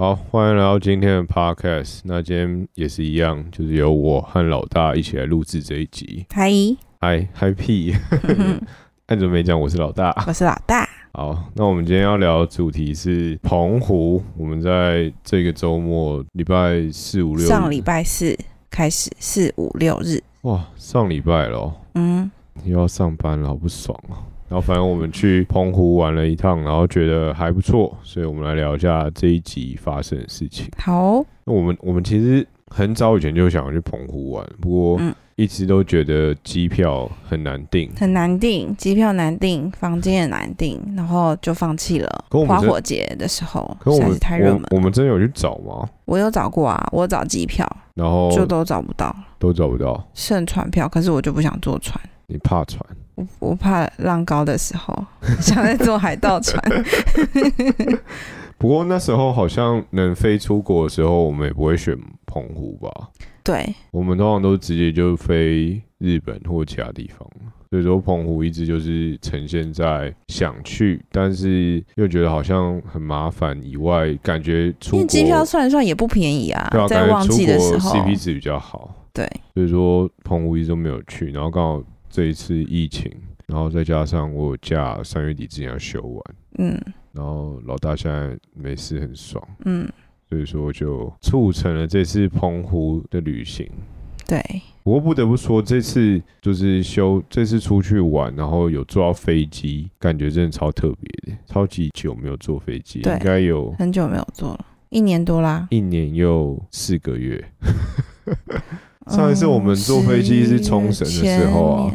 好，欢迎来到今天的 podcast。那今天也是一样，就是由我和老大一起来录制这一集。嗨，嗨嗨屁，按准没讲我是老大。我是老大。好，那我们今天要聊的主题是澎湖。我们在这个周末，礼拜四五六，上礼拜四开始，四五六日。哇，上礼拜了哦，嗯，又要上班了，好不爽哦。然后反正我们去澎湖玩了一趟，然后觉得还不错，所以我们来聊一下这一集发生的事情。好，那我们我们其实很早以前就想要去澎湖玩，不过嗯一直都觉得机票很难订。很难订，机票难订，房间也难订，然后就放弃了可我。们花火节的时候可我们实在是太热门我我们真的有去找吗？我有找过啊，我找机票，然后就都找不到，都找不到。剩船票，可是我就不想坐船。你怕船？我我怕浪高的时候，想在坐海盗船。不过那时候好像能飞出国的时候，我们也不会选澎湖吧？对，我们通常都直接就飞日本或其他地方。所以说澎湖一直就是呈现在想去，但是又觉得好像很麻烦以外，感觉出国因为机票算一算也不便宜啊对啊，，在旺感觉出国季的时候，CP 值比较好。对，所以说澎湖一直都没有去，然后刚好这一次疫情，然后再加上我假三月底之前要休完，嗯然后老大现在没事很爽，嗯，所以说就促成了这次澎湖的旅行。对，不过不得不说，这次就是休，这次出去玩，然后有坐到飞机，感觉真的超特别的，超级久没有坐飞机，对应该有很久没有坐了，一年多啦。一年又四个月。上一次我们坐飞机是冲绳的时候啊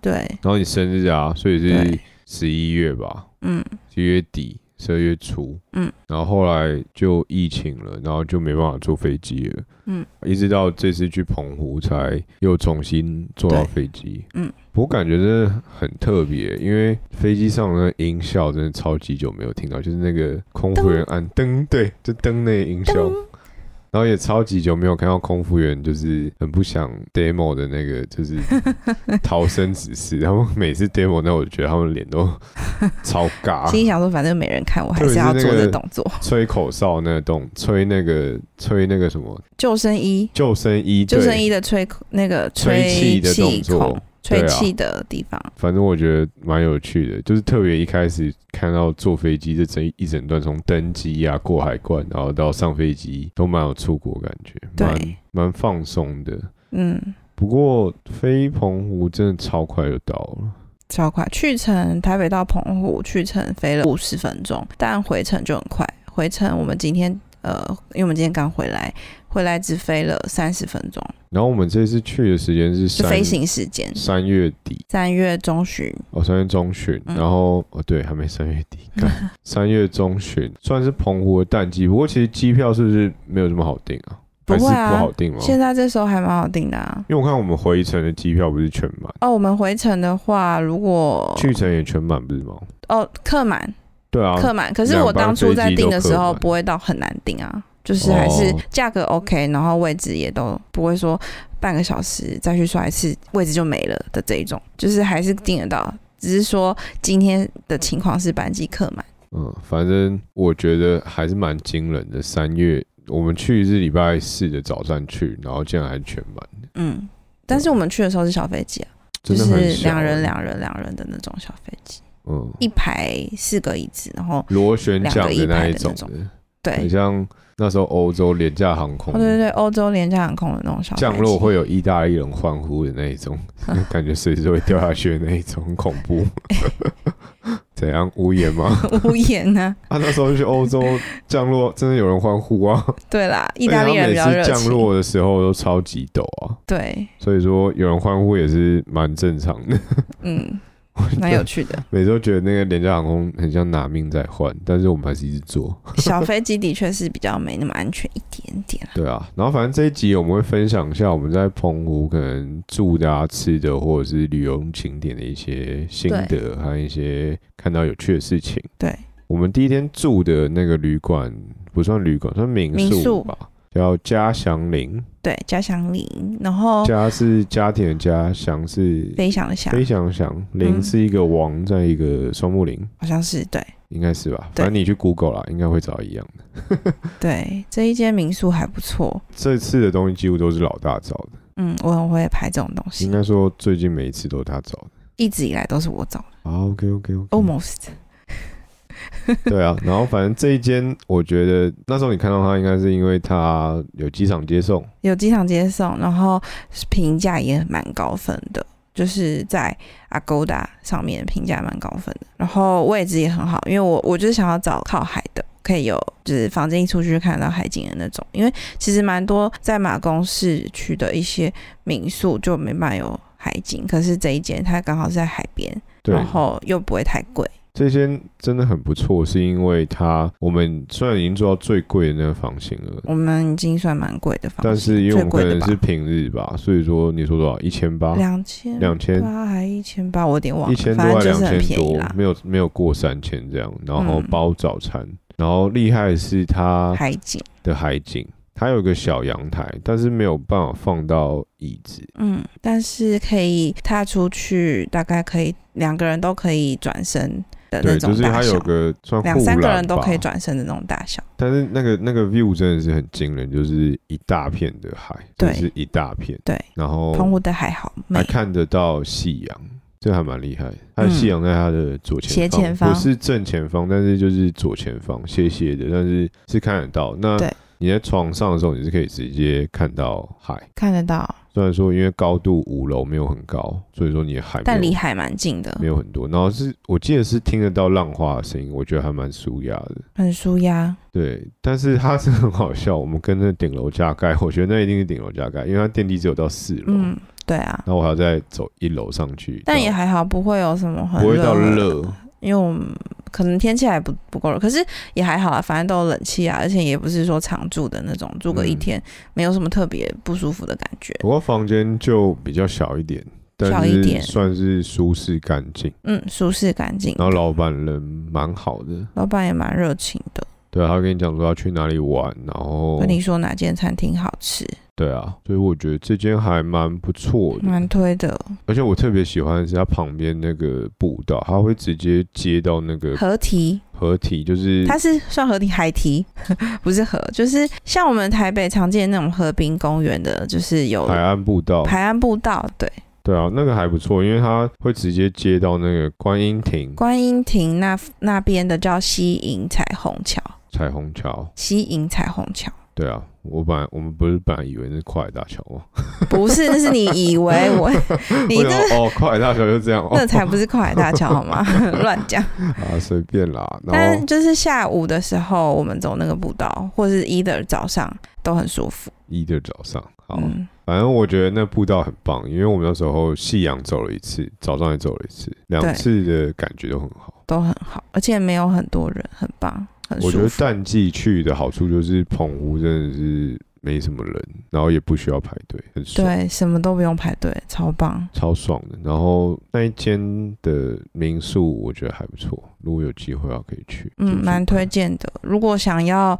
对，然后你生日啊，所以是十一月吧，嗯。十一月底、十二月初，嗯，然后后来就疫情了，然后就没办法坐飞机了，嗯，一直到这次去澎湖才又重新坐到飞机，嗯，我感觉真的很特别，因为飞机上的音效真的超级久没有听到，就是那个空服员按灯，对，就灯那个音效。噔，然后也超级久没有看到空服员，就是很不想 demo 的那个，就是 逃生指示。然后每次 demo，那我觉得他们脸都 超尬，心里想说反正没人看，我还是要做特别是那个这动作。吹口哨那个动，吹那个吹那个什么救生衣，救生衣，救生衣的吹那个吹气的动作孔，吹气的地方，反正我觉得蛮有趣的，就是特别一开始看到坐飞机这整一整段，从登机啊过海关，然后到上飞机，都蛮有出国感觉，蛮对蛮放松的。嗯，不过飞澎湖真的超快就到了，超快。去程台北到澎湖，去程飞了五十分钟，但回程就很快。回程我们今天呃，因为我们今天刚回来，回来只飞了三十分钟，然后我们这次去的时间是三是飞行时间。三月底三月中旬，哦，三月中旬，嗯然后哦对，还没三月底，干三月中旬算是澎湖的淡季，不过其实机票是不是没有这么好订啊？不会啊不好订吗？现在这时候还蛮好订的啊。因为我看我们回程的机票不是全满，哦，我们回程的话，如果去程也全满不是吗？哦客满对啊，客满，可是我当初在订的时候不会到很难订啊，就是还是哦价格 OK，然后位置也都不会说半个小时再去刷一次位置就没了的这一种，就是还是订得到，只是说今天的情况是班机客满。嗯，反正我觉得还是蛮惊人的。三月我们去是礼拜四的早上去，然后竟然还全满，嗯，但是我们去的时候是小飞机啊，就是两人两人两人的那种小飞机，嗯，一排四个椅子，然后螺旋桨的那一种两个一的，很。像那时候欧洲廉价航空哦，对对对，欧洲廉价航空的那种小降落会有意大利人欢呼的那一种，感觉随时会掉下去的那一种，很恐怖。怎样无言吗？无言呢、啊，那时候去欧洲降落，真的有人欢呼啊！对啦，意大利人比较降。落的时候都超级陡啊，对，所以说有人欢呼也是蛮正常的。嗯，蛮有趣的。每次都觉得那个廉价航空很像拿命在换，但是我们还是一直坐。小飞机的确是比较没那么安全一点点啊。对啊，然后反正这一集我们会分享一下我们在澎湖可能住的、啊、吃的，或者是旅游景点的一些心得，还有一些看到有趣的事情。对，我们第一天住的那个旅馆不算旅馆，算民宿民宿吧，叫家祥林。对，家祥林，然后家是家庭的家，祥是飞翔的翔，飞翔翔，林嗯是一个王在一个双木林，好像是对，应该是吧？反正你去 Google 啦，应该会找到一样的。对，这一间民宿还不错。这次的东西几乎都是老大找的，嗯，我很会拍这种东西应，该说最近每一次都是他找的。一直以来都是我找的啊，OK OK OK，，almost。对啊，然后反正这一间，我觉得那时候你看到它，应该是因为它有机场接送，有机场接送，然后评价也蛮高分的，就是在 Agoda 上面评价蛮高分的，然后位置也很好，因为我我就是想要找靠海的，可以有就是房间一出去就看得到海景的那种，因为其实蛮多在马公市区的一些民宿就没办法有海景，可是这一间它刚好是在海边，然，后又不会太贵，这间真的很不错，是因为它我们虽然已经做到最贵的那个房型了。我们已经算蛮贵的房型，但是因为我们可能是平日吧，所以说你说多少？一千八，两千两千八还一千八，我有点忘了，一千多还两千多。没有没有过三千这样，然后嗯包早餐，然后厉害的是它海景，的海景，它有个小阳台，但是没有办法放到椅子，嗯，但是可以踏出去，大概可以两个人都可以转身的那对，就是它有个算两三个人都可以转身的那种大小。但是那个那个 view 真的是很惊人，就是一大片的海，对就是一大片，对，然后澎湖的海好美还，看得到夕阳，这还蛮厉害的。它的夕阳在它的左前斜前方不是正前方，但是就是左前方斜斜的，但是是看得到。那你在床上的时候，你是可以直接看到海。看得到，虽然说因为高度五楼没有很高，所以说你的海但离海蛮近的没，有很多。然后是我记得是听得到浪花的声音，我觉得还蛮舒压的。很舒压。对，但是它是很好笑。我们跟那顶楼加盖，我觉得那一定是顶楼加盖，因为它电梯只有到四楼，嗯，对啊，那我还要再走一楼上去。但也到还好，不会有什么很不会到热因为我们可能天气还不不够热，可是也还好啊，反正都有冷气啊，而且也不是说常住的那种，住个一嗯天、没有什么特别不舒服的感觉。不过房间就比较小一点，小一点算是舒适干净。嗯，舒适干净。然后老板人蛮好的，老板也蛮热情的，对啊，他跟你讲说要去哪里玩，然后跟你说哪间餐厅好吃，对啊，所以我觉得这间还蛮不错的。蛮推的。而且我特别喜欢的是它旁边那个步道，它会直接接到那个河堤，河堤，就是它是算河堤海堤，不是河，就是像我们台北常见的那种河滨公园的，就是有海岸步道。海岸步道，对，对啊，那个还不错，因为它会直接接到那个观音亭、观音亭那那边的叫西营彩虹桥，彩虹桥。西营彩虹桥。对啊，我本来我们不是本来以为那是跨海大桥吗？不是，那是你以为我，你我这哦，跨海大桥就这样 哦那才不是跨海大桥好吗？乱讲。啊，随便啦。但就是下午的时候，我们走那个步道，或是 either 早上都很舒服。either 早上，好，嗯，反正我觉得那步道很棒，因为我们那时候夕阳走了一次，早上也走了一次，两次的感觉都很好。都很好，而且没有很多人，很棒，很我觉得。淡季去的好处就是澎湖真的是没什么人，然后也不需要排队，很爽。对，什么都不用排队，超棒。超爽的。然后那一间的民宿我觉得还不错，如果有机会的话可以去。嗯，蛮推荐。荐的。如果想要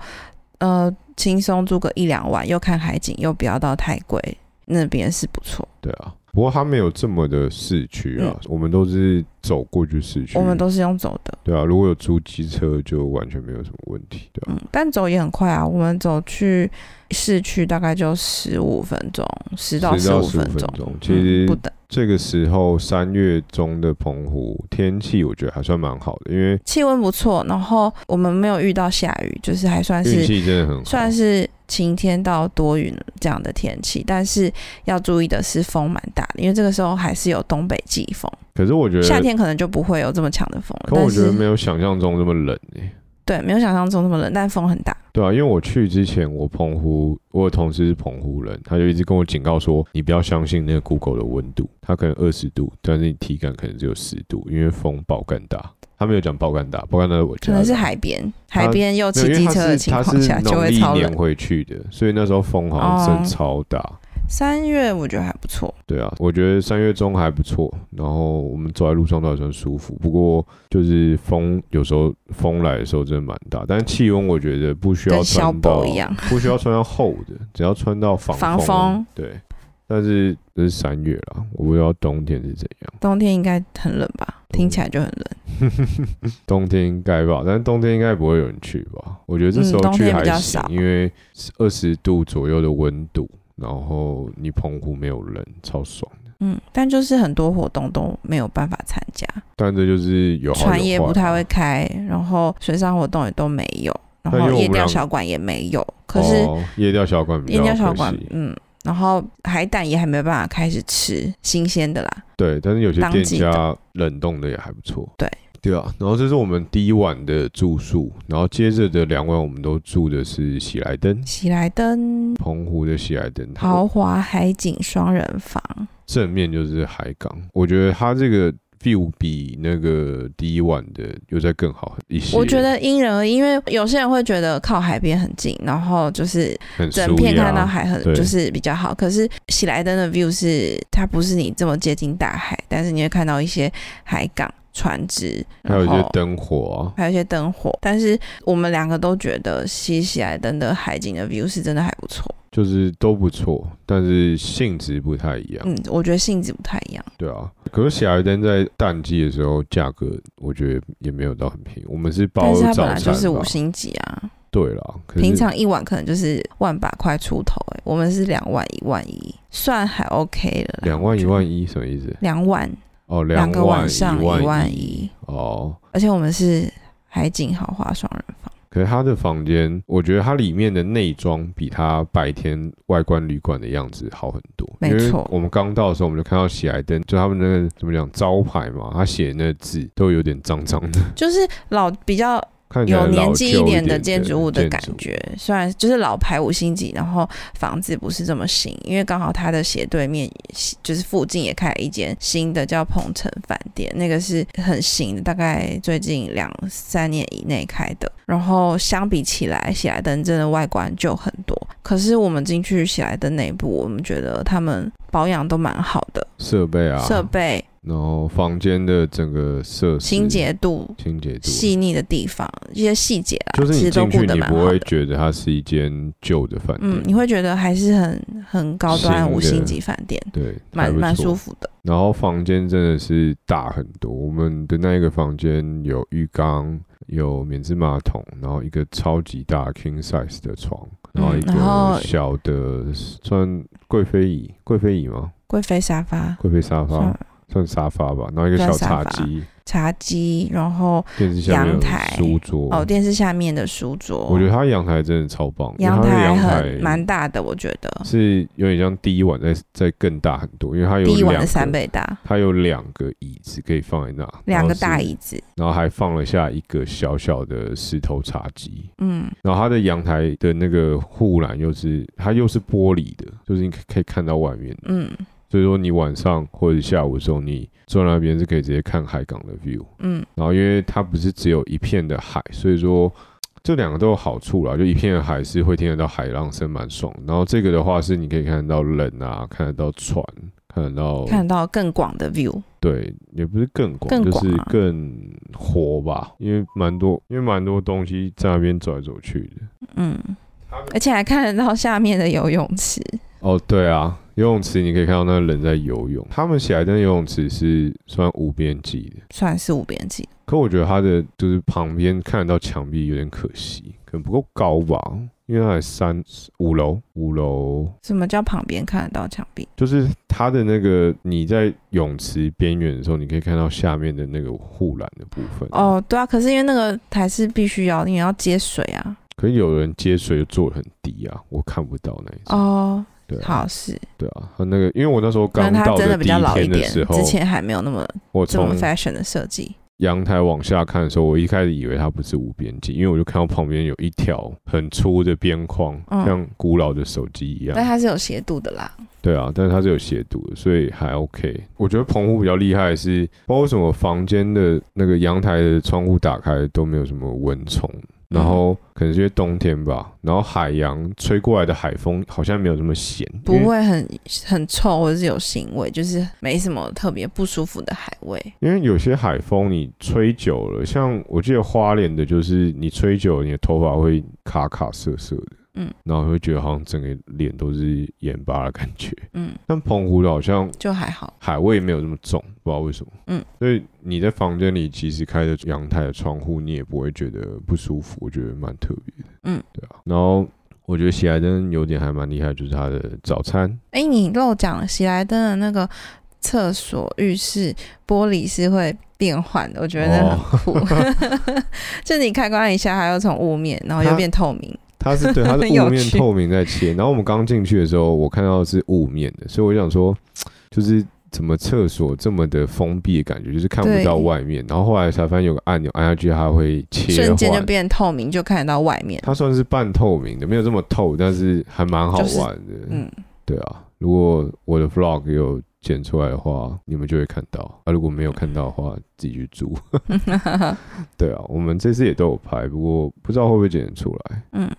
呃轻松住个一两晚，又看海景，又不要到太贵，那边是不错。对啊，不过它没有这么的市区啊，我们都是走过去市区。嗯我们都是用走的，对啊，如果有租机车就完全没有什么问题，对啊。嗯，但走也很快啊。我们走去市区大概就十五分钟，十到10到十五15分钟，其实不等。这个时候三月中的澎湖天气我觉得还算蛮好的，因为气温不错，然后我们没有遇到下雨，就是还算运是气真的很好。算是晴天到多云这样的天气，但是要注意的是风蛮大的，因为这个时候还是有东北季风，可是我觉得夏天可能就不会有这么强的风了。但可我觉得是没有想象中这么冷诶、对，没有想象中那么冷，但风很大。对啊，因为我去之前，我澎湖，我有同事是澎湖人，他就一直跟我警告说，你不要相信那个 Google 的温度，它可能二十度，但是你体感可能只有十度，因为风爆干大。他没有讲爆干大，爆干大是我家的，可能是海边，海边又骑机车的情况下就会超冷年。回去的，所以那时候风好像真哦超大。三月我觉得还不错，对啊，我觉得三月中还不错，然后我们走在路上都还算舒服。不过就是风有时候风来的时候真的蛮大，但是气温我觉得不需要穿到一样，不需要穿到厚的，只要穿到防防风。对，但是这是三月啦，我不知道冬天是怎样。冬天应该很冷吧？听起来就很冷。冬天应该吧，但是冬天应该不会有人去吧？我觉得这时候去还行，比较少因为二十度左右的温度，然后你澎湖没有人，超爽的。嗯，但就是很多活动都没有办法参加，但这就是有船也不太会开，然后水上活动也都没有，然后夜钓小馆也没有。可是哦、夜钓小馆比夜较钓小馆，嗯，然后海胆也还没有办法开始吃新鲜的啦。对，但是有些店家冷冻的也还不错。对。对啊，然后这是我们第一晚的住宿，然后接着的两晚我们都住的是喜来登，喜来登。澎湖的喜来登，豪华海景双人房，正面就是海港，我觉得它这个 view 比那个第一晚的又再更好一些。我觉得因人而异，因为有些人会觉得靠海边很近，然后就是整片看到海很就是比较好。可是喜来登的 view 是它不是你这么接近大海，但是你会看到一些海港船只，还有一些灯火啊，还有一些灯火。但是我们两个都觉得西喜来登的海景的 view 是真的还不错。就是都不错，但是性质不太一样。嗯，我觉得性质不太一样。对啊，可是喜来登在淡季的时候价格，我觉得也没有到很便宜。我们是包但是它早餐本来就是五星级啊，对了，平常一晚可能就是万把块出头、欸，我们是两万一万一，算还 OK 了。两万一万一什么意思？两万哦，两个晚上一万万一，哦。而且我们是海景豪华双人房。可是他的房间，我觉得它里面的内装比它白天外观旅馆的样子好很多。没错我们刚到的时候，我们就看到喜来登，就他们那个怎么讲招牌嘛，他写的那个字都有点脏脏的，就是老比较看有年纪一纪点的的建筑物的感觉，虽然就是老牌五星级，然后房子不是这么新，因为刚好它的斜对面就是附近也开了一间新的叫鹏城饭店，那个是很新的，大概最近两三年以内开的。然后相比起来，喜来登真的外观就很多，可是我们进去喜来登内部，我们觉得他们保养都蛮好的，设备啊，设备、然后房间的整个设施清洁度、清洁度，细腻的地方，一些细节啦，就是你其实都进去你不会。觉得它是一间旧的饭店，嗯，你会觉得还是很很高端五星级饭店，对，蛮蛮舒服的。然后房间真的是大很多，我们的那一个房间有浴缸，有免治马桶，然后一个超级大 king size 的床，然后嗯一个小的算贵妃椅，贵妃椅吗？贵妃沙发、贵妃沙发算算沙发吧，然后一个小茶几，茶几，然后电视下面阳台。书桌。哦，电视下面的书桌，我觉得它阳台真的超棒，阳台蛮大的，我觉得。是有点像第一晚在在更大很多，因为它有第一晚的两三倍大，它有两个椅子可以放在那，两个大椅子，然后还放了下一个小小的石头茶几。嗯，然后它的阳台的那个护栏又是它又是玻璃的，就是你可可以看到外面。嗯所以说你晚上或者下午的时候，你坐在那边是可以直接看海港的 view。嗯然后因为它不是只有一片的海，所以说这两个都有好处啦。就一片的海是会听得到海浪声，蛮爽。然后这个的话是你可以看得到人啊，看得到船，看得到看得到更广的 view，对，也不是更广，就是更广啊更活吧，因为蛮多，因为蛮多东西在那边走来走去的。嗯，而且还看得到下面的游泳池，哦，对啊，游泳池你可以看到那个人在游泳。他们喜来登游泳池是算无边际的，算是无边际，可我觉得它的就是旁边看得到墙壁有点可惜，可能不够高吧，因为它才三五楼，五楼什么叫旁边看得到墙壁？就是它的那个你在泳池边缘的时候，你可以看到下面的那个护栏的部分。哦，对啊，可是因为那个台是必须要，你要接水啊。可是有人接水就做的很低啊，我看不到那一种。哦，对啊，好是，对啊，和那个因为我那时候刚到真的比较第一老一点，天的时候之，前还没有那么我这么从 fashion 的设计。阳台往下看的时候，我一开始以为它不是无边际，因为我就看到旁边有一条很粗的边框，嗯像古老的手机一样但。它是有斜度的啦。对啊，但是它是有斜度的，所以还 OK。我觉得澎湖比较厉害的是，包括什么房间的那个阳台的窗户打开都没有什么蚊虫，然后可能是因为冬天吧，然后海洋吹过来的海风好像没有这么咸，不会很很臭或者是有腥味，就是没什么特别不舒服的海味。因为有些海风你吹久了，像我记得花莲的，就是你吹久了，你的头发会卡卡涩涩的。嗯，然后会觉得好像整个脸都是盐巴的感觉。嗯，但澎湖的好像就还好。海味没有那么重，不知道为什么。嗯，所以你在房间里其实开着阳台的窗户，你也不会觉得不舒服，我觉得蛮特别的。嗯，对啊。然后我觉得喜来登有点还蛮厉害，就是它的早餐。哎、你漏讲了，喜来登的那个厕所浴室玻璃是会变换的，我觉得很酷。就你开关一下，它又从雾面，然后又变透明。它是对，它是 雾面透明在切。然后我们刚进去的时候，我看到是雾面的，所以我想说，就是怎么厕所这么的封闭的感觉，就是看不到外面。然后后来才发现有个按钮，按下去它会切瞬间就换。变透明，就看得到外面。它算是半透明的，没有这么透，但是还蛮好就是玩的。嗯，对啊，如果我的 vlog 有剪出来的话，你们就会看到；啊，如果没有看到的话，自己去租。对啊，我们这次也都有拍，不过不知道会不会剪得出来。嗯，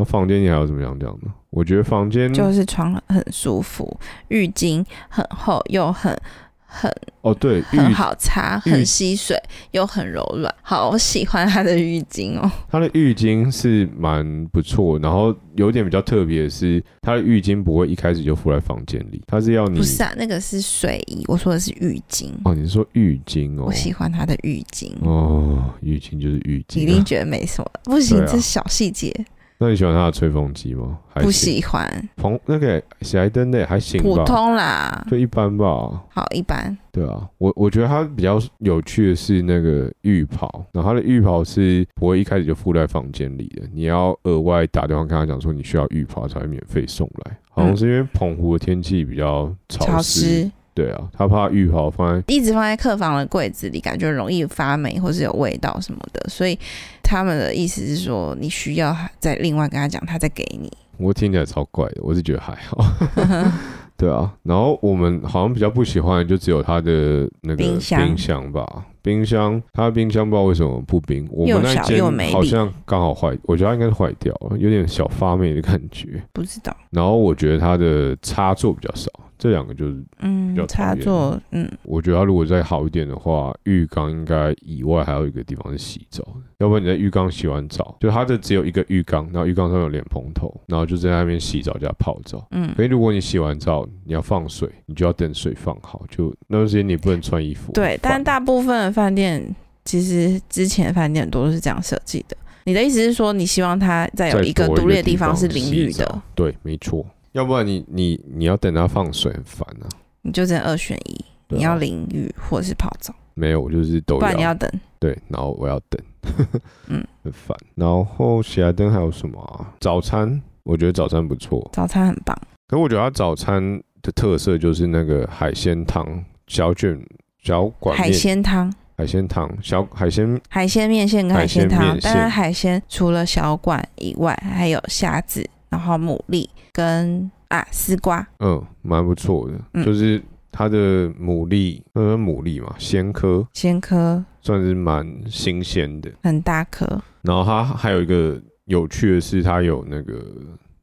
那房间你还有怎么样讲呢？我觉得房间就是床很舒服，浴巾很厚又很很哦，对，浴很好擦，很吸水又很柔软。好，我喜欢它的浴巾哦。它的浴巾是蛮不错，然后有点比较特别的是，它的浴巾不会一开始就敷在房间里，它是要你不是啊，那个是睡衣，我说的是浴巾。哦，你是说浴巾哦我？喜欢它的浴巾。哦，浴巾就是浴巾、啊。你一定觉得没什么，不行，这是小细节，那你喜欢他的吹风机吗？还不喜欢，朋那个喜来登的也还行吧，普通啦，就一般吧。好一般。对啊，我我觉得它比较有趣的是那个浴袍，然后它的浴袍是不会一开始就附在房间里的，你要额外打电话跟他讲说你需要浴袍才会免费送来。好像是因为澎湖的天气比较潮湿，对啊，他怕浴袍放在一直放在客房的柜子里，感觉容易发霉或是有味道什么的，所以他们的意思是说，你需要再另外跟他讲，他再给你。我听起来超怪的，我是觉得还好。对啊，然后我们好像比较不喜欢的就只有他的那个冰箱冰箱吧。冰箱，他的冰箱不知道为什么不冰，我们那间没好像刚好坏，我觉得它应该是坏掉了，有点小发霉的感觉。不知道，然后我觉得他的插座比较少，这两个就是嗯插座，嗯，我觉得它如果再好一点的话，浴缸应该以外还有一个地方是洗澡的，要不然你在浴缸洗完澡，就它的只有一个浴缸，然后浴缸上有脸盆头，然后就在那边洗澡加泡澡。嗯所以如果你洗完澡你要放水，你就要等水放好，就那段时间你不能穿衣服。对，但大部分的饭店其实之前的饭店都是这样设计的。你的意思是说，你希望它再有一个多独立的地地方是淋浴的，，对，没错。要不然你你你要等它放水很烦啊。你就只能二选一，啊。你要淋浴或者是泡澡，没有，我就是都不然你要等。对，然后我要等，嗯，很烦。然后喜来登还有什么啊？早餐，我觉得早餐不错，早餐很棒，可我觉得它早餐的特色就是那个海鲜汤、小卷、小管海面、鲜汤。海鲜汤、小海鲜海鲜面线跟海海鲜鲜面，汤当然海鲜除了小管以外，还有虾子，然后牡蛎跟啊丝瓜，嗯，蛮不错的，嗯。就是它的牡蛎，呃，牡蛎嘛，鲜科。鲜科。算是蛮新鲜的。很大颗，然后它还有一个有趣的是，它有那个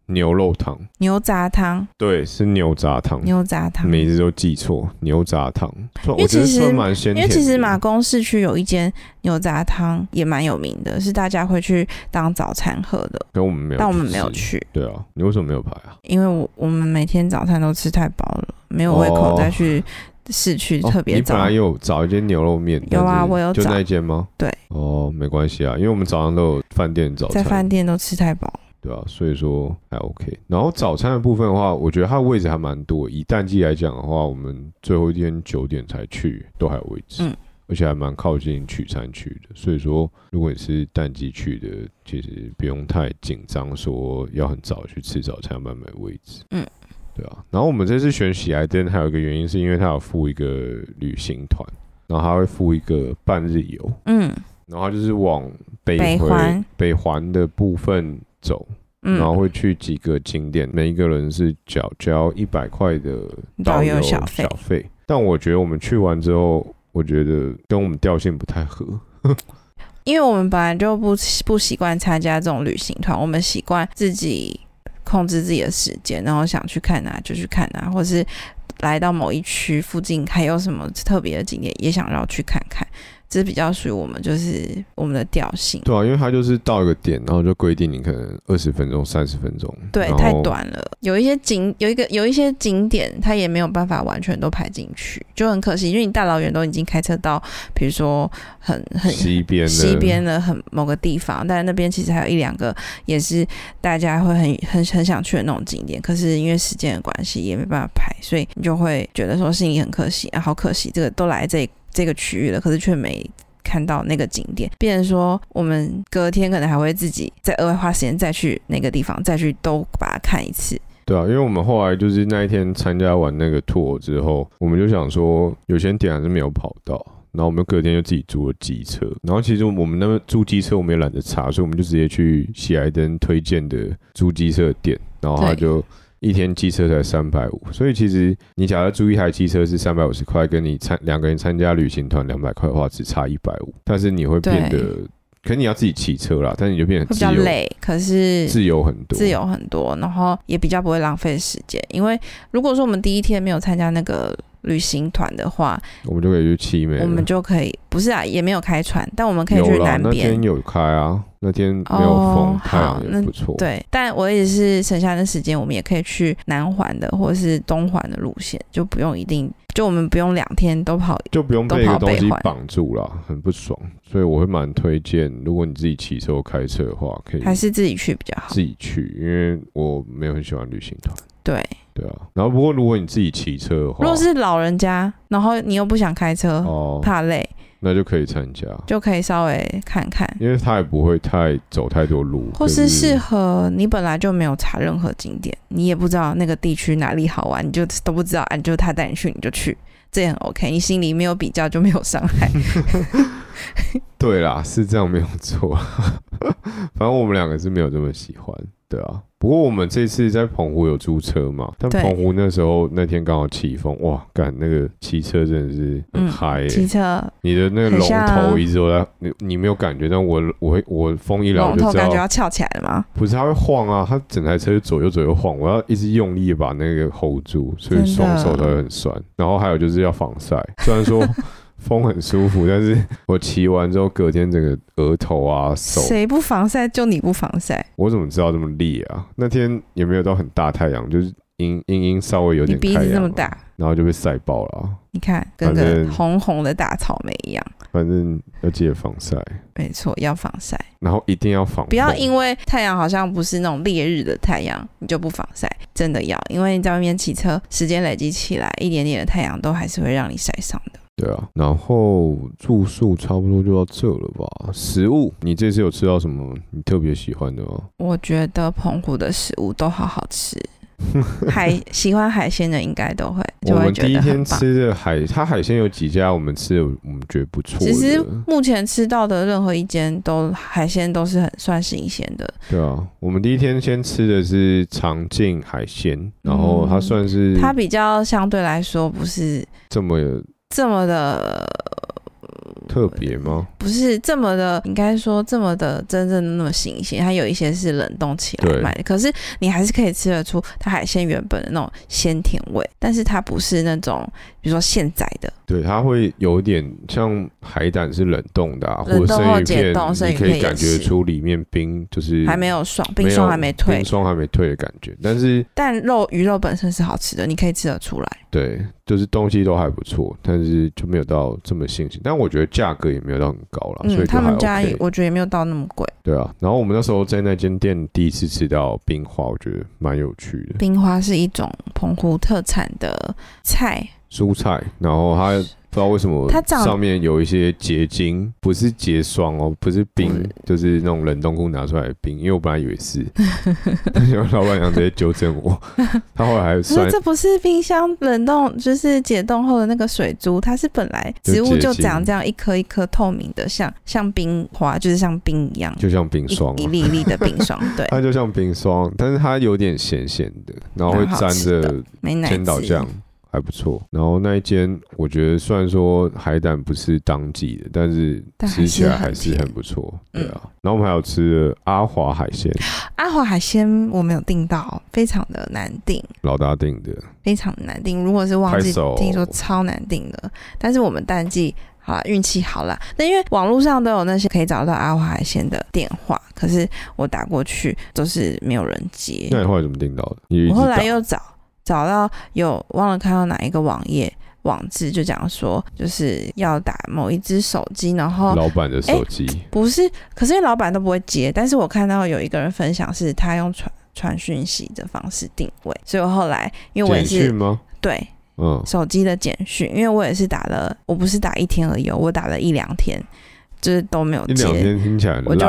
牛肉汤，牛杂汤，对，是牛杂汤。牛杂汤。每次都记错，牛杂汤，因为其实蛮鲜因。为其实马公市区有一间牛杂汤也蛮有名的，是大家会去当早餐喝的，跟我们没有，但我们没有。去，对啊，你为什么没有排啊？因为我我们每天早餐都吃太饱了，没有胃口哦再去市区特别早。哦你本来有找一间牛肉面，有啊我有找那一间吗？对。哦，没关系啊，因为我们早上都有饭店早在，饭店都吃太饱，对啊，所以说还 OK。然后早餐的部分的话，我觉得它的位置还蛮多。以淡季来讲的话，我们最后一天九点才去，都还有位置。嗯而且还蛮靠近取餐区的，所以说如果你是淡季去的，其实不用太紧张，说要很早去吃早餐，慢慢买位置。嗯，对啊。然后我们这次选喜来登，还有一个原因是因为它有附一个旅行团，然后它会附一个半日游，嗯然后就是往北回北环北环的部分走，嗯，然后会去几个景点，每一个人是缴交一百块的导游游小费小费。但我觉得我们去完之后，我觉得跟我们调性不太合。因为我们本来就不不习惯参加这种旅行团，我们习惯自己控制自己的时间，然后想去看哪就去看哪，或是来到某一区附近还有什么特别的景点也想要去看看。这比较属于我们就是我们的调性。对啊，因为它就是到一个点，然后就规定你可能二十分钟、三十分钟，对，太短了。有一些景有一个有一些景点，它也没有办法完全都排进去，就很可惜。因为你大老远都已经开车到，比如说很很西边的西边的很某个地方，但是那边其实还有一两个也是大家会很很很想去的那种景点，可是因为时间的关系也没办法排，所以你就会觉得说心里很可惜啊，好可惜，这个都来这这个区域了，可是却没。看到那个景点，变成说我们隔天可能还会自己再额外花时间再去那个地方，再去都把它看一次。对啊，因为我们后来就是那一天参加完那个 tour 之后，我们就想说有些点还是没有跑到，然后我们隔天就自己租了机车，然后其实我们那边租机车我们也懒得查，所以我们就直接去喜来登推荐的租机车店，然后他就一天机车才三百五，所以其实你假如租一台机车是三百五十块，跟你参两个人参加旅行团两百块的话，只差一百五，但是你会变得，可能你要自己骑车啦，但是你就变得会比较累，可是自由很多，自由很多，然后也比较不会浪费时间。因为如果说我们第一天没有参加那个旅行团的话，我们就可以去七美，我们就可以不是啊，也没有开船，但我们可以去南边天。有开啊，那天没有风，哦太阳好那也不错。对，但我也是省下的时间，我们也可以去南环的或者是东环的路线，就不用一定，就我们不用两天都跑。就不用被一个东西绑住了，很不爽。所以我会蛮推荐，如果你自己骑车或开车的话，可以还是自己去比较好自。己去，因为我没有很喜欢旅行团。对，对啊，然后不过如果你自己骑车的话，如果是老人家，然后你又不想开车，哦，怕累，那就可以参加，就可以稍微看看，因为他也不会太走太多路，或是适合你本来就没有查任何景点，你也不知道那个地区哪里好玩，你就都不知道，啊，就他带你去你就去，这也很 OK。你心里没有比较就没有伤害。对啦，是这样没有错。反正我们两个是没有这么喜欢，对啊。不过我们这次在澎湖有租车嘛，但澎湖那时候那天刚好起风，哇，干那个骑车真的是很嗯嗨、欸骑车你的那个龙头一直都在，你你没有感觉，但我我会我风一来我龙就知道，头感觉要翘起来了吗？不是它会晃啊，它整台车左右左右晃，我要一直用力把那个 hold 住，所以双手都会很酸。然后还有就是要防晒，虽然说风很舒服，但是我骑完之后隔天整个额头啊手，谁不防晒？就你不防晒，我怎么知道这么烈啊？那天也没有到很大太阳，就是阴阴阴稍微有你鼻点太阳，子这么大，然后就被晒爆了啊、你看跟反个正红红的大草莓一样。反正要记得防晒，没错，要防晒，然后一定要防风，不要因为太阳好像不是那种烈日的太阳，你就不防晒。真的要，因为你在外面骑车，时间累积起来，一点点的太阳都还是会让你晒伤的。对啊，然后住宿差不多就到这了吧。食物，你这次有吃到什么你特别喜欢的吗？我觉得澎湖的食物都好好吃，海喜欢海鲜的应该都会就我会觉们第一天。吃的海，它海鲜有几家我们吃的，我们觉得不错的。其实目前吃到的任何一间都海鲜都是很算新鲜的，对啊，我们第一天先吃的是长靖海鲜，然后它嗯算是它比较相对来说不是这么这么的特别吗？不是这么的，应该说这么的真正的那么新鲜，它有一些是冷冻起来对卖的，可是你还是可以吃得出它海鲜原本的那种鲜甜味，但是它不是那种比如说现宰的，对，它会有点像海胆是冷冻的、啊，或者冷冻或生鱼片你可以感觉出里面冰就是还没有爽，冰霜还没退冰，霜还没退的感觉，但是但肉鱼肉本身是好吃的，你可以吃得出来。对，就是东西都还不错，但是就没有到这么新鲜。但我觉得价格也没有到很高啦，所以他们家我觉得也没有到那么贵。对啊。然后我们那时候在那间店第一次吃到冰花，我觉得蛮有趣的冰花是一种澎湖特产的菜，蔬菜，然后它不知道为什么它长上面有一些结晶，不是结霜哦，不是冰，就是那种冷冻库拿出来的冰，因为我本来以为是，结果老板娘直接纠正我，他后来还可算是这不是冰箱冷冻，就是解冻后的那个水珠，它是本来植物就长这样一颗一颗透明的，像像冰花，就是像冰一样，就像冰霜、啊一一。粒一粒的冰霜，对，它就像冰霜，但是它有点咸咸的，然后会蛮好沾吃的着没奶汁千岛酱，还不错。然后那一间，我觉得虽然说海胆不是当季的，但是吃起来还是很不错。嗯对啊，然后我们还有吃了阿华海鲜，阿华海鲜我没有订到，非常的难订，老大订的，非常难订。如果是忘记拍手听说超难订的，但是我们淡季好啦，运气好啦。那因为网络上都有那些可以找到阿华海鲜的电话，可是我打过去都是没有人接。那你后来怎么订到的？我后来又找找到有忘了看到哪一个网页网志，就讲说就是要打某一只手机，然后老板的手机，不是，可是老板都不会接，但是我看到有一个人分享是他用传传讯息的方式定位，所以我后来因为我也是吗？对嗯，手机的简讯，因为我也是打了，我不是打一天而已哦，我打了一两天，就是都没有接。一两，天听起来很我就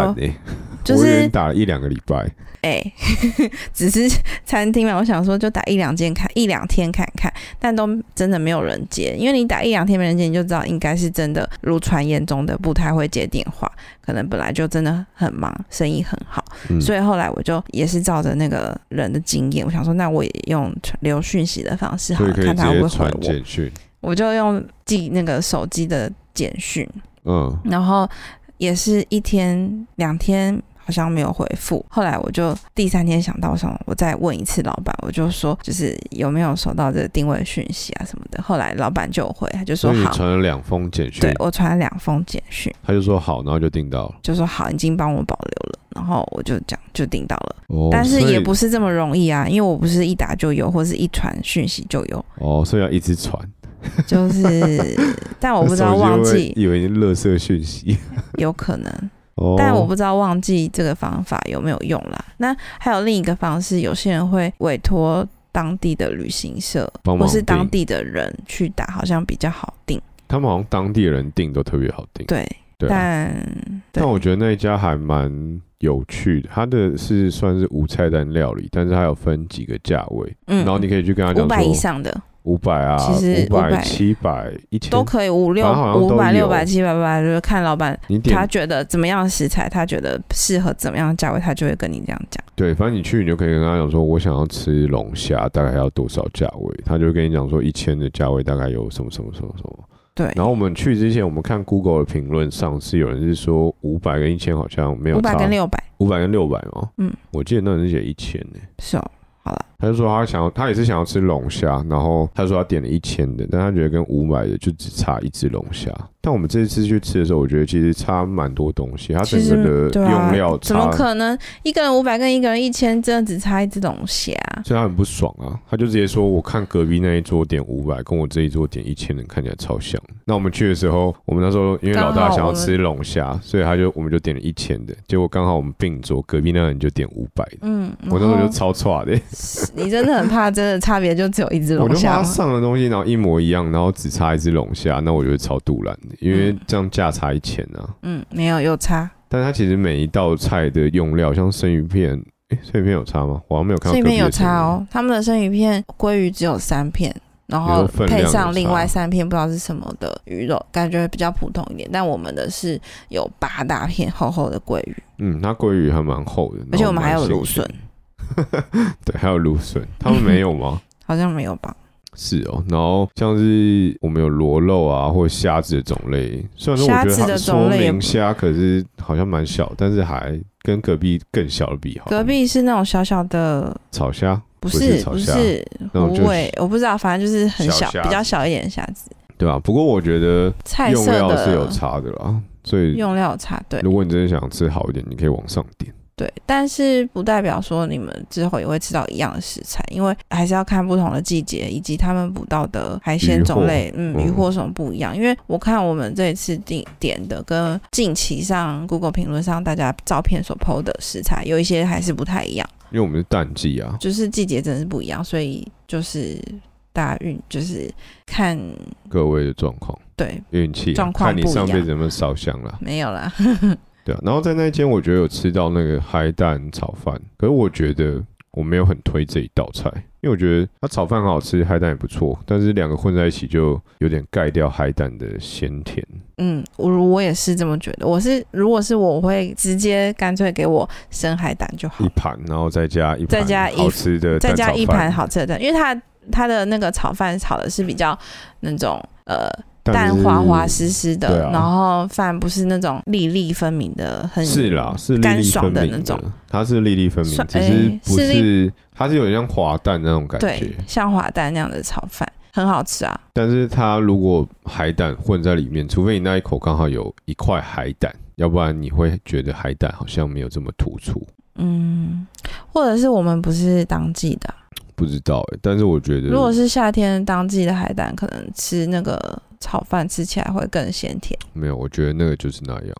就是打了一两个礼拜，哎、只是餐厅嘛，我想说就打一两件看一两天看看，但都真的没有人接，因为你打一两天没人接，你就知道应该是真的如传言中的不太会接电话，可能本来就真的很忙，生意很好，嗯，所以后来我就也是照着那个人的经验，我想说那我也用传留讯息的方式看他会不会回我，简讯，我就用记那个手机的简讯，嗯，然后也是一天两天好像没有回复，后来我就第三天想到什么，我再问一次老板，我就说就是有没有收到这个定位讯息啊什么的。后来老板就回，他就说好，传了两封简讯对，我传了两封简讯，他就说好，然后就订到了。就说好，已经帮我保留了，然后我就讲就订到了，哦，但是也不是这么容易啊，因为我不是一打就有，或是一传讯息就有，哦，所以要一直传。就是，但我不知道忘记，以为你垃圾讯息。有可能。哦，但我不知道忘记这个方法有没有用啦。那还有另一个方式，有些人会委托当地的旅行社或是当地的人去打，好像比较好订。他们好像当地人订都特别好订。对，对啊，但对但我觉得那一家还蛮有趣的，它的是算是无菜单料理，但是它有分几个价位，嗯，然后你可以去跟他讲五百以上的五百啊，其实五百、七百、一千都可以，五六五百、六百、七百、八百，就是看老板他觉得怎么样的食材，他觉得适合怎么样的价位，他就会跟你这样讲。对，反正你去你就可以跟他讲说，我想要吃龙虾，大概要多少价位，他就会跟你讲说一千的价位大概有什么什么什么什么。对，然后我们去之前，我们看 Google 的评论上是有人是说五百跟一千好像没有五百，跟六百，五百跟六百嘛，嗯，我记得那人是写一千呢。是哦，好了，他就说他想要，他也是想要吃龙虾，然后他说他点了一千的，但他觉得跟五百的就只差一只龙虾。但我们这次去吃的时候，我觉得其实差蛮多东西，它整个的用料怎么，可能一个人五百跟一个人一千，真的只差一只龙虾？所以他很不爽啊。他就直接说，我看隔壁那一桌点五百，跟我这一桌点一千的看起来超像。那我们去的时候，我们那时候因为老大想要吃龙虾，所以他就我们就点了一千的，结果刚好我们并桌，隔壁那个人就点五百的。嗯，我那时候就超差的，你真的很怕，真的差别就只有一只我就怕他龙虾吗？上的东西，然后一模一样，然后只差一只龙虾，那我觉得超杜兰的，因为嗯这样价差一千啊。嗯，没有有差，但它其实每一道菜的用料，像生鱼片，诶，生鱼片有差吗？我好像没有看到。生鱼片有差。哦。他们的生鱼片鲑鱼只有三片，然后配上另外三片不知道是什么的鱼肉，感觉比较普通一点。但我们的是有八大片厚厚的鲑鱼，嗯，它鲑鱼还蛮厚的，而且我们还有芦笋。对，还有芦笋，他们没有吗？好像没有吧？是哦，然后像是我们有螺肉啊，或者虾子的种类，虽然说我觉得它虾子的说种类也明虾，可是好像蛮小，但是还跟隔壁更小的比好。隔壁是那种小小的，炒虾不不是是不是那种就是虎尾，我不知道，反正就是很小，小比较小一点的虾子。对吧、不过我觉得用菜色料是有差的啦，所以用料有差，对如果你真的想吃好一点，你可以往上点。对，但是不代表说你们之后也会吃到一样的食材，因为还是要看不同的季节以及他们捕到的海鲜种类，嗯，嗯渔获什么不一样。因为我看我们这一次定点的跟近期上 Google 评论上大家照片所 PO 的食材有一些还是不太一样，因为我们是淡季啊，就是季节真的是不一样，所以就是大家运就是看各位的状况、对运气啊、状况看你上辈子有没有烧香了。没有啦，对啊，然后在那一间我觉得有吃到那个海胆炒饭，可是我觉得我没有很推这一道菜，因为我觉得它炒饭很好吃，海胆也不错，但是两个混在一起就有点盖掉海胆的鲜甜。嗯，我我也是这么觉得。我是如果是我，我会直接干脆给我生海胆就好一，盘，然后再加一盘再加一好吃的再加一盘，好吃的蛋，因为它它的那个炒饭炒的是比较那种呃蛋滑滑湿湿的，啊然后饭不是那种粒粒分明的，很是啦，是干爽的那种，它是粒粒分明，算只是不诶是是，它是有点像滑蛋那种感觉对觉。，像滑蛋那样的炒饭。很好吃啊。但是它如果海胆混在里面，除非你那一口刚好有一块海胆，要不然你会觉得海胆好像没有这么突出。嗯，或者是我们不是当季的啊、不知道哎、但是我觉得如果是夏天当季的海胆，可能吃那个炒饭吃起来会更鲜甜。没有，我觉得那个就是那样。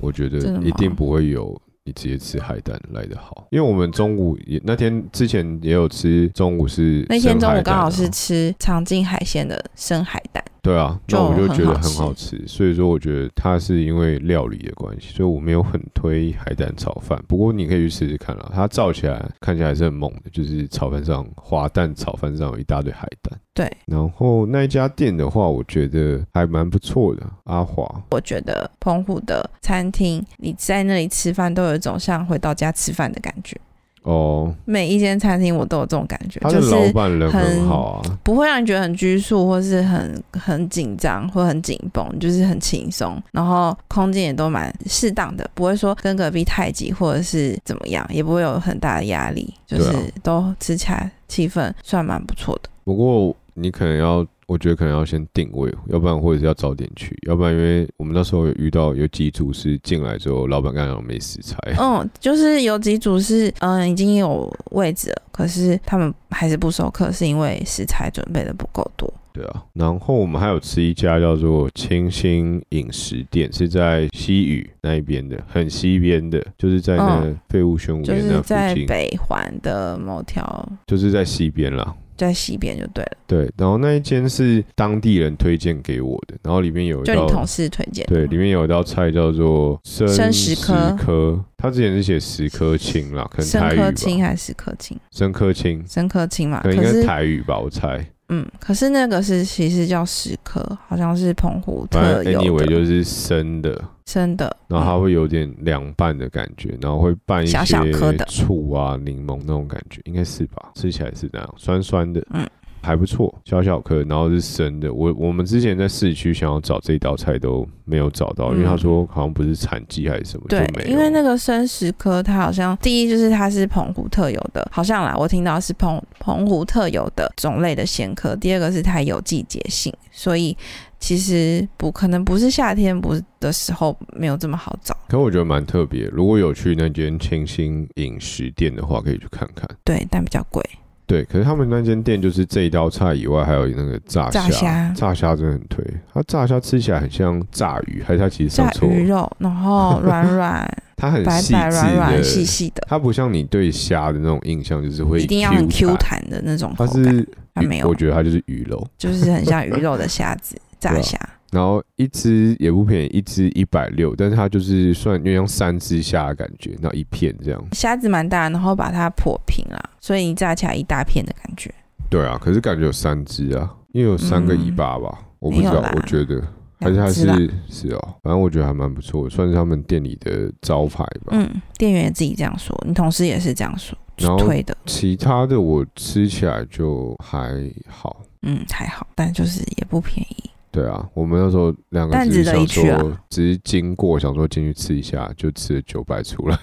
我觉得一定不会有你直接吃海胆来的好，因为我们中午也那天之前也有吃，中午是那天中午刚好是吃长进海鲜的生海胆，对啊，那我就觉得很好吃，所以说我觉得它是因为料理的关系，所以我没有很推海胆炒饭。不过你可以去试试看啦，它照起来看起来还是很猛的，就是炒饭上滑蛋炒饭上有一大堆海胆。对，然后那一家店的话，我觉得还蛮不错的，阿华。我觉得澎湖的餐厅，你在那里吃饭都有一种像回到家吃饭的感觉。哦，每一间餐厅我都有这种感觉，就是老板人很很好啊，不会让你觉得很拘束，或是很很紧张，或很紧绷，就是很轻松。然后空间也都蛮适当的，不会说跟隔壁太挤，或者是怎么样，也不会有很大的压力，就是都吃起来气氛算蛮不错的。不过你可能要，我觉得可能要先定位，要不然或者是要早点去，要不然因为我们那时候有遇到有几组是进来之后，老板刚好没食材。嗯，就是有几组是嗯已经有位置了，可是他们还是不收客，是因为食材准备的不够多。对啊，然后我们还有吃一家叫做清新饮食店，是在西屿那一边的，很西边的，就是在那废物宣武那附是在，北环的某条，就是在西边啦。在西边就对了，对，然后那一间是当地人推荐给我的，然后里面有一道就你同事推荐的对，里面有一道菜叫做生生石科。科，他之前是写石科青啦，可能生台语吧，科青还是科青？生科青，生科青嘛，可能应该是是台语吧，我猜。嗯，可是那个是其实叫石壳，好像是澎湖特有 anyway 就是生的，生的，然后它嗯会有点凉拌的感觉，然后会拌一些小小颗的。醋啊、柠檬那种感觉，应该是吧？吃起来是那样，酸酸的，嗯，还不错，小小颗，然后是生的。我我们之前在市区想要找这道菜都没有找到，因为他嗯说好像不是产季还是什么，就对没，因为那个生石科，它好像第一就是它是澎湖特有的，好像啦，我听到是澎澎湖特有的种类的鲜科。第二个是它有季节性，所以其实不可能不是夏天不的时候没有这么好找。可我觉得蛮特别，如果有去那间清新饮食店的话，可以去看看。对，但比较贵。对，可是他们那间店就是这一道菜以外，还有那个炸炸虾炸虾真的很推。它炸虾吃起来很像炸鱼，还是它其实上炸错？鱼肉，然后 软软它很白细软软，细细的，它不像你对虾的那种印象，就是会一定要很 Q 弹。的那种它口感。是它没有我觉得它就是鱼肉，就是很像鱼肉的虾子 炸虾。然后一只也不便宜，一只一百六，但是它就是算有点像三只虾的感觉，然后一片这样。虾子蛮大，然后把它破平啦，所以你炸起来一大片的感觉。对啊，可是感觉有三只啊，因为有三个尾巴吧，我不知道我觉得还是它两只啦是是哦，反正我觉得还蛮不错，算是他们店里的招牌吧。嗯，店员也自己这样说，你同事也是这样说，然后推的。其他的我吃起来就还好。嗯，还好，但就是也不便宜。对啊，我们那时候两个只是想说，只是经过想说进去吃一下，就吃了九百出来。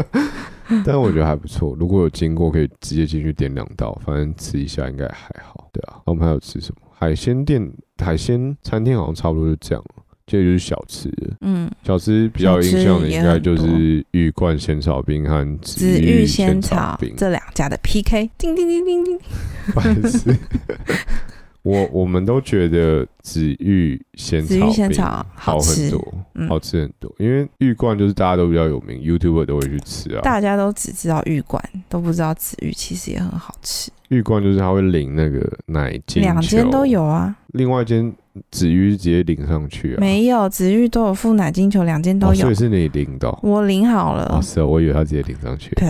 但我觉得还不错，如果有经过可以直接进去点两道，反正吃一下应该还好。对啊，那我们还有吃什么？海鲜店、海鲜餐厅好像差不多就这样了，接着就是小吃。嗯，小吃比较有印象的应该就是玉冠仙草冰和紫紫玉仙仙草冰。这两家的 PK，叮叮叮叮叮。白痴。我我们都觉得紫玉仙紫玉草饼仙草好好吃很多，嗯好吃很多。因为玉冠就是大家都比较有名，YouTuber 都会去吃啊。大家都只知道玉冠，都不知道紫玉其实也很好吃。玉冠就是它会淋那个奶两间都。有啊，另外一间紫玉是直接淋上去啊，没有紫玉都有附奶金球，两间都有哦所以。是你淋到。我淋好了哦，。是哦，我以为他直接淋上去。对，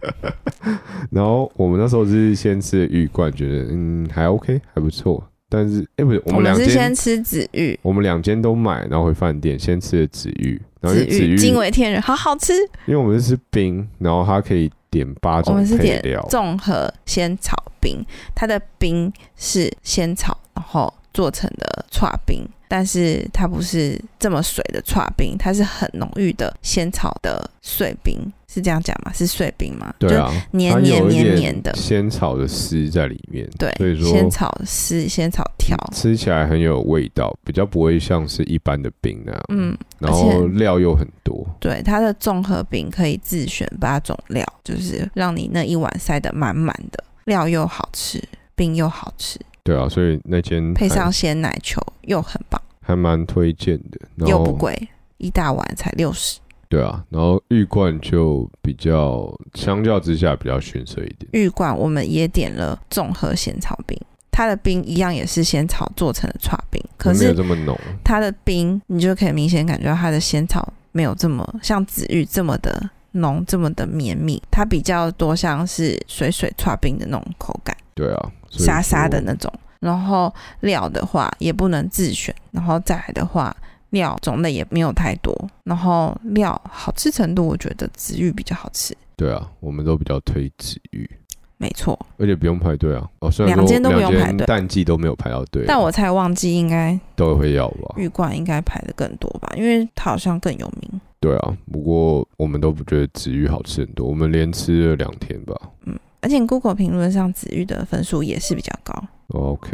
然后我们那时候是先吃的玉冠，觉得嗯还 OK，还不错。但是哎、不是，我我们两间先吃紫玉，我们两间都买，然后回饭店先吃的紫玉，然后紫玉惊为天人，好好吃。因为我们是吃冰，然后它可以点八种我种们是点配料，综合仙草冰，它的冰是仙草，然后做成的串冰，但是它不是这么水的串冰，它是很浓郁的仙草的碎冰，是这样讲吗？是碎冰吗？对啊，黏黏黏黏的，仙草的丝在里面，对所以，说仙草丝、仙草条，吃起来很有味道，比较不会像是一般的冰那样，嗯，然后料又很多，对，它的综合饼可以自选八种料，就是让你那一碗塞得满满的，料又好吃，冰又好吃，对啊，所以那间配上鲜奶球又很棒，还蛮推荐的，又不贵，一大碗才六十。对啊，然后玉冠就比较相较之下比较逊色一点，玉冠我们也点了综合仙草冰，它的冰一样也是仙草做成的串冰，可是没有是这么浓，它的冰你就可以明显感觉到它的仙草没有这么像紫玉这么的浓，这么的绵密，它比较多像是水水串冰的那种口感，对啊，沙沙的那种。然后料的话也不能自选，然后再来的话料种类也没有太多，然后料好吃程度我觉得紫玉比较好吃，对啊，我们都比较推紫玉。没错。而且不用排队啊！哦，虽然说两间都不用排队淡季都没有排到队啊，但我猜旺季应该都会要吧？玉冠应该排的更多吧，因为它好像更有名。对啊，不过我们都不觉得紫玉好吃很多，我们连吃了两天吧。嗯而且 Google 评论上紫玉的分数也是比较高，OK，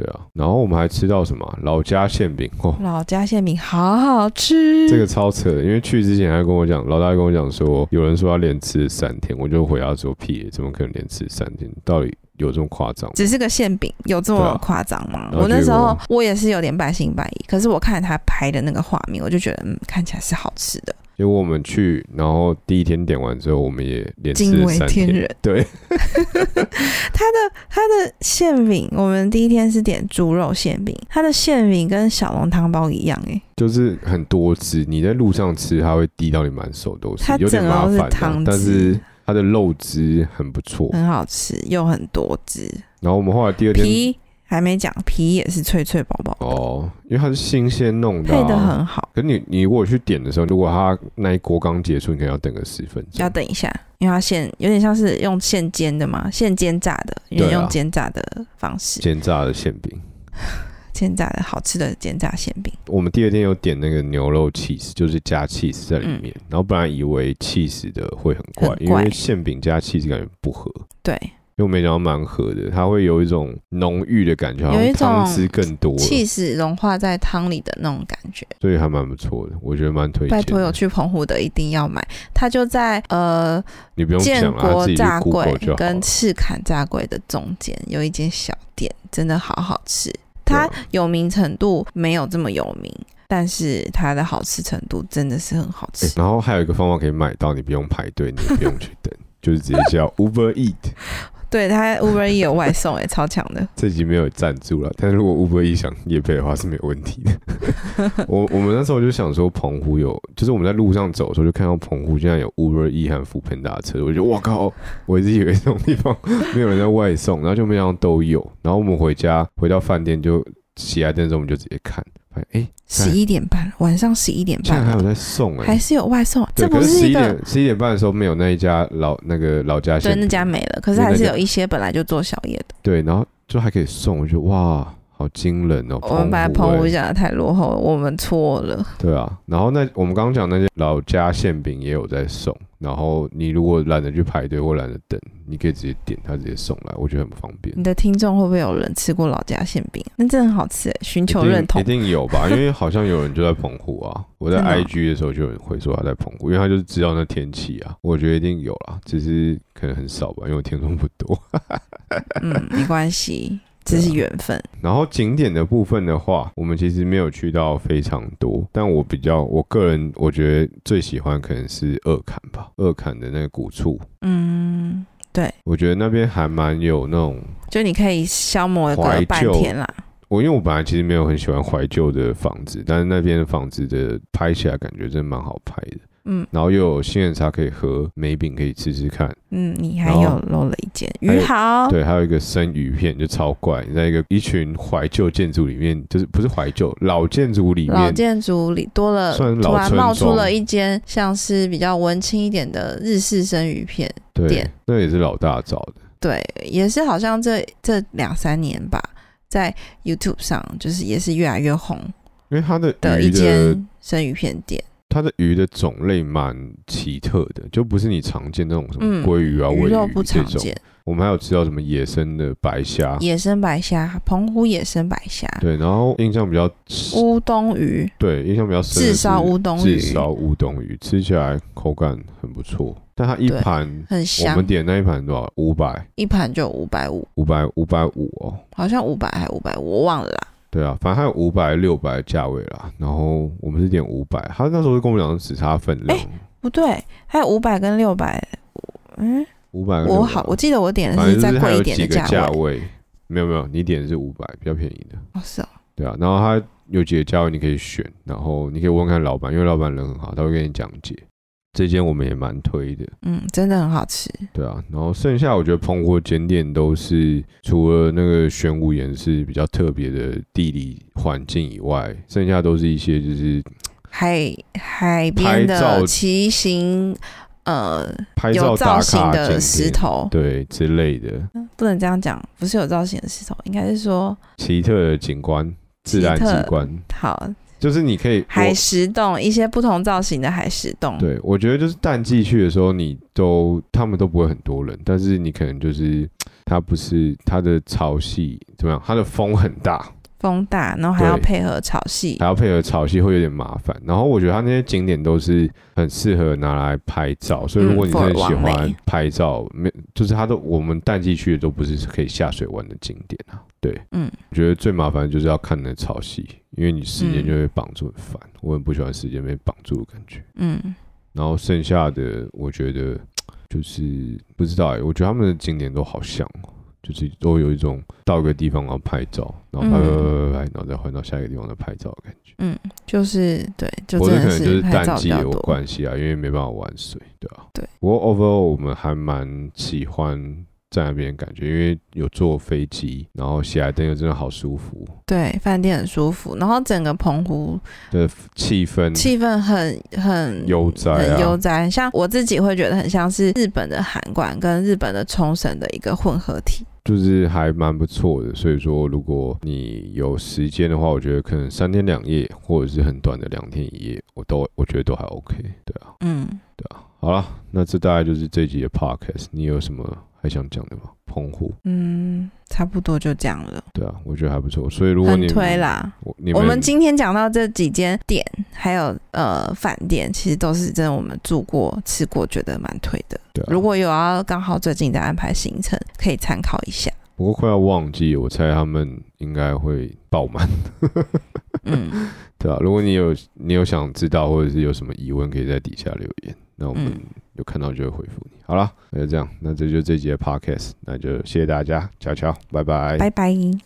对啊，然后我们还吃到什么啊老家馅饼哦，老家馅饼好好吃。这个超扯的，因为去之前还跟我讲，老大还跟我讲说，有人说他连吃三天，我就回答说屁，怎么可能连吃三天？到底有这么夸张？只是个馅饼，有这么夸张吗？我那时候我也是有点半信半疑，可是我看他拍的那个画面，我就觉得嗯，看起来是好吃的。结果我们去，然后第一天点完之后，我们也连吃了三天。对，它的它的馅饼，我们第一天是点猪肉馅饼，它的馅饼跟小笼汤包一样、欸，就是很多汁，你在路上吃，它会滴到你满手都是它，有点整个都是麻烦但汁。是它的肉汁很不错。很好吃又很多汁，然后我们后来第二天皮还没讲，皮也是脆脆薄薄的，哦，因为它是新鲜弄的、啊，配的很好。可是你你如果去点的时候，如果它那一锅刚结束，你可能要等个十分钟要。等一下，因为它现有点像是用现煎的嘛，现煎炸的，有用煎炸的方式，煎炸的馅饼，煎炸的好吃的煎炸馅饼。我们第二天有点那个牛肉 cheese，就是加 cheese 在里面。然后本来以为 cheese 的会很怪，嗯很怪因为馅饼加 cheese 感觉不合，对，因为我没想到蛮合的，它会有一种浓郁的感觉，好有一种汁更多了，气死融化在汤里的那种感觉。所以还蛮不错的，我觉得蛮推荐的。拜托有去澎湖的一定要买，它就在呃你不用建国炸柜跟。赤坎炸柜的中间有一间小店，真的好好吃。它有名程度没有这么有名，但是它的好吃程度真的是很好吃。欸然后还有一个方法可以买到，你不用排队，你也不用去等，就是直接叫 Uber Eat。对，他 Uber E 有外送哎、超强的。这集没有赞助了，但是如果 Uber E 想夜配的话是没有问题的。我我们那时候就想说，澎湖有，就是我们在路上走的时候就看到澎湖竟然有 Uber E 和福喷达车，我就哇靠！我一直以为这种地方没有人在外送，然后就没想到都有。然后我们回家回到饭店就起来灯的时候，我们就直接看，发现哎，十一点半，晚上十一点半现在还有在送哎、还是有外送，这不是十一点十一点半的时候没有那一家老那个老家对那家没了，可是还是有一些本来就做宵夜的。对，然后就还可以送，我觉得哇，好惊人哦！我们把澎澎湖欸讲的太落后了，我们错了。对啊，然后那我们刚刚讲那些老家馅饼也有在送，然后你如果懒得去排队或懒得等，你可以直接点，他直接送来，我觉得很方便。你的听众会不会有人吃过老家馅饼？那真的很好吃欸，寻求认同一。定有吧？因为好像有人就在澎湖啊，我在 IG 的时候就有人会说他在澎湖，因为他就是知道那天气啊，我觉得一定有啦，只是可能很少吧，因为我听众不多。嗯，没关系，这是缘分。然后景点的部分的话，我们其实没有去到非常多，但我比较我个人我觉得最喜欢可能是二坎吧，二坎的那个古厝，嗯，对，我觉得那边还蛮有那种就你可以消磨个半天啦。我因为我本来其实没有很喜欢怀旧的房子，但是那边的房子的拍起来感觉真的蛮好拍的，嗯然后又有杏仁茶可以喝，梅饼可以吃吃看，嗯，你还有漏了一件鱼蚝，对，还有一个生鱼片就超怪，在一个一群怀旧建筑里面，就是不是怀旧老建筑里面，老建筑里多了，算老突然冒出了一间像是比较文青一点的日式生鱼片。对店，那也是老大找的。对，也是好像这这两三年吧，在 YouTube 上就是也是越来越红因为他的的一间生鱼片店。它的鱼的种类蛮奇特的，就不是你常见那种什么嗯鲑鱼啊、尾鱼肉不。常见，我们还有吃到什么野生的白虾，野生白虾，澎湖野生白虾，对，然后印象比较乌冬鱼，对印象比较深的是炙烧乌冬鱼。炙烧乌冬鱼，吃起来口感很不错，但它一对盘我很香。我们，点那一盘多少？五百，一盘就五百五，五百，五百五哦。好像五百还五百五，我忘了啦。对啊，反正还有五百、六百的价位啦。然后我们是点五百，他那时候就跟我们讲只差分量，不对，还有五百跟六百，嗯，五百、我好，我记得我点的是再贵一点的价位。位。没有没有，你点的是五百，比较便宜的。哦，是哦，对啊，然后他有几个价位你可以选，然后你可以问问看老板，因为老板人很好，他会跟你讲解。这间我们也蛮推的，嗯，真的很好吃。对啊。然后剩下我觉得澎湖的景点都是除了那个玄武岩是比较特别的地理环境以外，剩下都是一些就是海海边的骑行，呃，拍照有造打型的石头，对之类的不能这样讲，不是有造型的石头，应该是说奇特的景观、自然景观，好就是你可以海我石洞，一些不同造型的海石洞。对，我觉得就是淡季去的时候，你都他们都不会很多人，但是你可能就是它不是它的潮汐怎么样，它的风很大，风大，然后还要配合潮汐还。要配合潮汐会有点麻烦。然后我觉得它那些景点都是很适合拿来拍照，所以如果你真的喜欢拍照，没就是它都我们淡季去的都不是可以下水玩的景点啊。对，嗯，我觉得最麻烦的就是要看那潮汐，因为你时间嗯就会绑住很烦，我很不喜欢时间被绑住的感觉。嗯，然后剩下的，我觉得就是不知道哎，我觉得他们的景点都好像哦，就是都有一种到一个地方然后拍照，然后拍拍拍拍拍，然后再换到下一个地方再拍照的感觉。嗯就是对，就我这真的可能就是拍淡季有。关系啊，因为没办法玩水，对啊。对。不过 overall 我们还蛮喜欢在那边的感觉，因为有坐飞机，然后喜来登又真的好舒服对，饭店很舒服，然后整个澎湖的气氛，气氛很很悠哉很悠啊，哉，像我自己会觉得很像是日本的函馆跟日本的冲绳的一个混合体。就是还蛮不错的。所以说，如果你有时间的话，我觉得可能三天两夜，或者是很短的两天一夜，我都我觉得都还 OK。对啊，嗯，对啊。好了，那这大概就是这集的 Podcast。你有什么还想讲的吗？澎湖，嗯，差不多就这样了，对啊，我觉得还不错。所以如果你推啦。我你我们今天讲到这几间店，还有呃饭店，其实都是真的我们住过、吃过，觉得蛮推的。对啊如果有要刚好最近在安排行程，可以参考一下。不过快要忘记，我猜他们应该会爆满，嗯 对啊，如果你有你有想知道，或者是有什么疑问，可以在底下留言，那我们嗯有看到就会回复你。好了，那就这样，那这就是这集的 podcast，那就谢谢大家，乔乔，拜拜。拜拜。